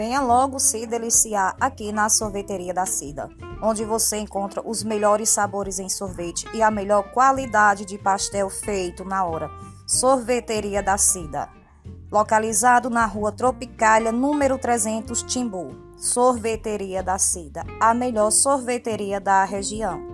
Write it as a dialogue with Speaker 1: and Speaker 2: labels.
Speaker 1: Venha logo se deliciar aqui na Sorveteria da Cida, onde você encontra os melhores sabores em sorvete e a melhor qualidade de pastel feito na hora. Sorveteria da Cida, localizado na Rua Tropicália, número 300, Timbu. Sorveteria da Cida, a melhor sorveteria da região.